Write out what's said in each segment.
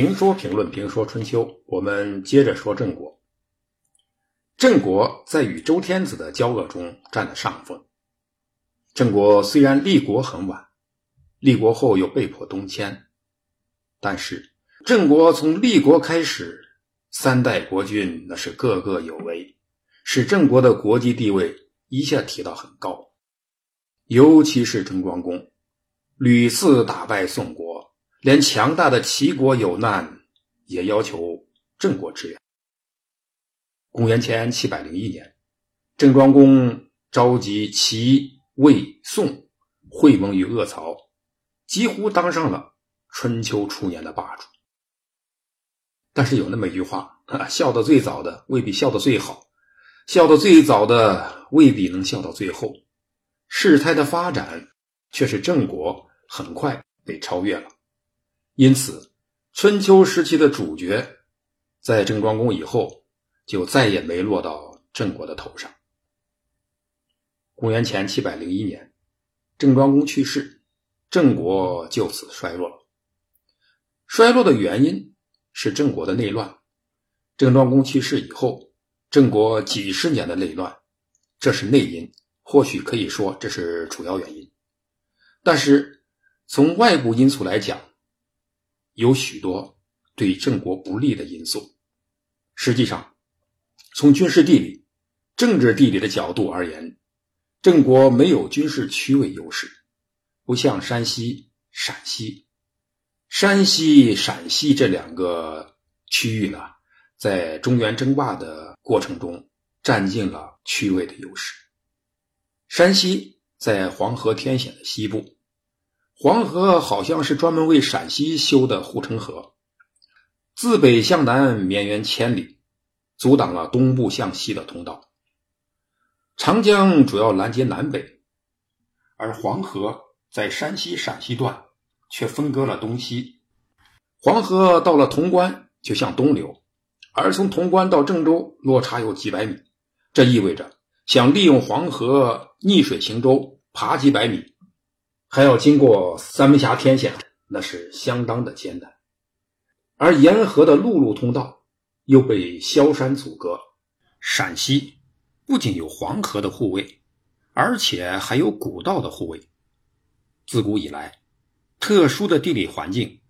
评说评论评说春秋，我们接着说郑国。郑国在与周天子的交恶中占了上风。郑国虽然立国很晚，立国后又被迫东迁，但是郑国从立国开始，三代国君那是个个有为，使郑国的国际地位一下提到很高。尤其是郑庄公，屡次打败宋国，连强大的齐国有难，也要求郑国支援。公元前七百零一年，郑庄公召集齐、魏、宋会盟于阿曹，几乎当上了春秋初年的霸主。但是有那么一句话：笑得最早的未必笑得最好，笑得最早的未必能笑到最后。事态的发展却是郑国很快被超越了，因此春秋时期的主角在郑庄公以后就再也没落到郑国的头上。公元前七百零一年，郑庄公去世，郑国就此衰落了。衰落的原因是郑国的内乱。郑庄公去世以后，郑国几十年的内乱，这是内因。或许可以说这是主要原因，但是从外部因素来讲，有许多对郑国不利的因素。实际上，从军事地理、政治地理的角度而言，郑国没有军事区位优势，不像山西、陕西。山西、陕西这两个区域呢，在中原争霸的过程中占尽了区位的优势。山西在黄河天险的西部，黄河好像是专门为陕西修的护城河，自北向南绵延千里，阻挡了东部向西的通道。长江主要拦截南北，而黄河在山西陕西段却分割了东西。黄河到了潼关就向东流，而从潼关到郑州落差有几百米，这意味着。想利用黄河逆水行舟，爬几百米，还要经过三门峡天险，那是相当的艰难。而沿河的陆路通道又被萧山阻隔。陕西不仅有黄河的护卫，而且还有古道的护卫。自古以来，特殊的地理环境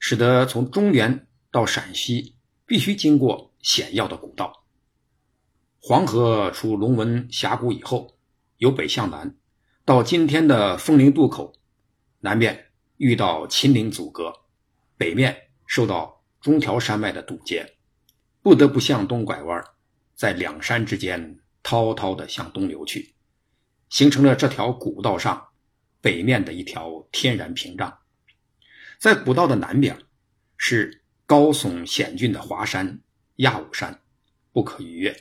使得从中原到陕西必须经过险要的古道。黄河出龙门峡谷以后，由北向南，到今天的枫林渡口，南面遇到秦岭阻隔，北面受到中条山脉的堵截，不得不向东拐弯，在两山之间滔滔的向东流去，形成了这条古道上北面的一条天然屏障。在古道的南边，是高耸险峻的华山亚武山，不可逾越。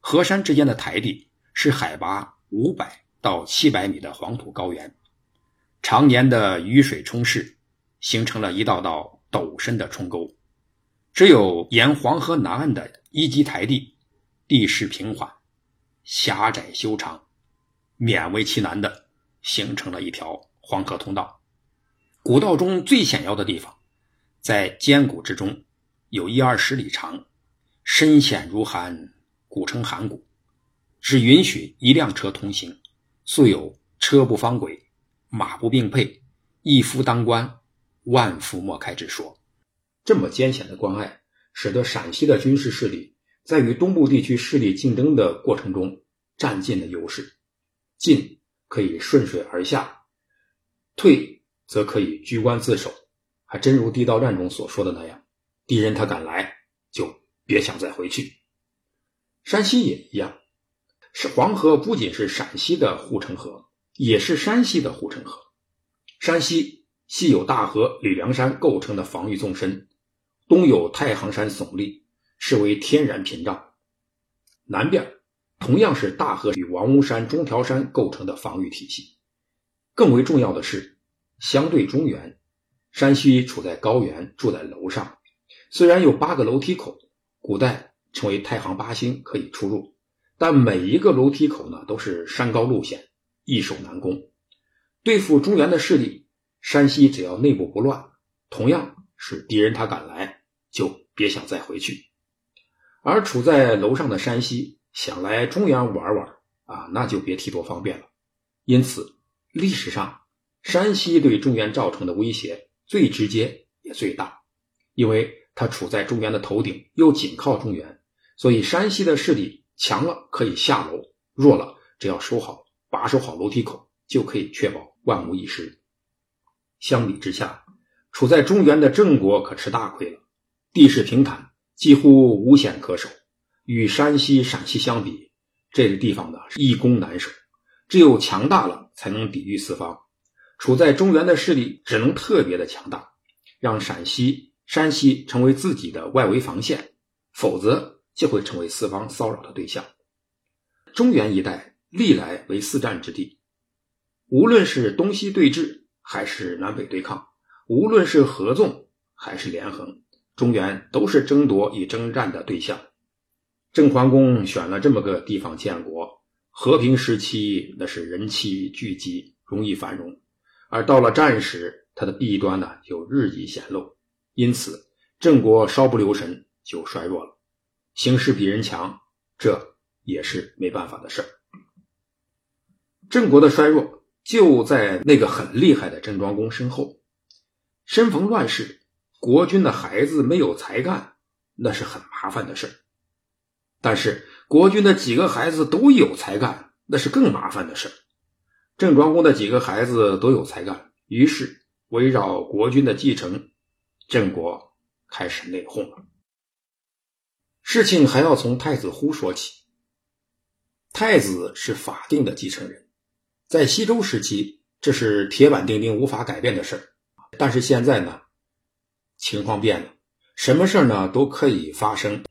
河山之间的台地是海拔五百到七百米的黄土高原，常年的雨水冲蚀，形成了一道道陡深的冲沟。只有沿黄河南岸的一级台地，地势平缓，狭窄修长，勉为其难的形成了一条黄河通道。古道中最险要的地方，在坚谷之中，有一二十里长，深险如寒。古称函谷，只允许一辆车通行，素有“车不方轨，马不并辔，一夫当关，万夫莫开”之说。这么艰险的关隘，使得陕西的军事势力在与东部地区势力竞争的过程中占尽了优势。进可以顺水而下，退则可以居关自守。还真如地道战中所说的那样，敌人他敢来，就别想再回去。山西也一样，是黄河不仅是陕西的护城河，也是山西的护城河。山西西有大河吕梁山构成的防御纵深，东有太行山耸立，是为天然屏障；南边同样是大河与王屋山、中条山构成的防御体系。更为重要的是，相对中原，山西处在高原，住在楼上，虽然有八个楼梯口，古代。称为太行八星可以出入，但每一个楼梯口呢都是山高路险，易守难攻。对付中原的势力，山西只要内部不乱，同样是敌人他敢来，就别想再回去。而处在楼上的山西想来中原玩玩啊，那就别提多方便了。因此，历史上山西对中原造成的威胁最直接也最大，因为它处在中原的头顶，又紧靠中原，所以山西的势力强了可以下楼，弱了只要守好把守好楼梯口，就可以确保万无一失。相比之下，处在中原的郑国可吃大亏了，地势平坦。几乎无险可守，与山西、陕西相比，这个地方呢是易攻难守，只有强大了才能抵御四方。处在中原的势力只能特别的强大，让陕西、山西成为自己的外围防线，否则就会成为四方骚扰的对象。中原一带历来为四战之地，无论是东西对峙，还是南北对抗，无论是合纵还是连横。中原都是争夺与征战的对象，郑桓公选了这么个地方建国，和平时期那是人气聚集，容易繁荣；而到了战时，它的弊端呢就日益显露，因此郑国稍不留神就衰弱了，形势比人强，这也是没办法的事儿。郑国的衰弱就在那个很厉害的郑庄公身后，身逢乱世。国君的孩子没有才干，那是很麻烦的事但是国君的几个孩子都有才干，那是更麻烦的事郑庄公的几个孩子都有才干，于是围绕国君的继承，郑国开始内讧了。事情还要从太子忽说起。太子是法定的继承人，在西周时期，这是铁板钉钉、无法改变的事儿但是现在呢？情况变了，什么事儿呢都可以发生，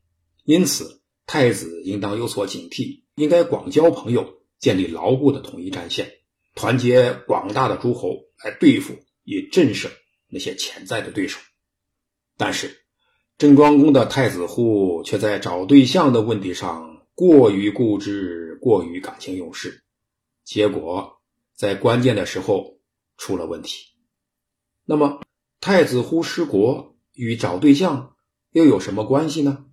因此太子应当有所警惕，应该广交朋友，建立牢固的统一战线，团结广大的诸侯来对付与震慑那些潜在的对手。但是郑庄公的太子户却在找对象的问题上过于固执，过于感情用事，结果在关键的时候出了问题。那么。太子忽失国与找对象又有什么关系呢？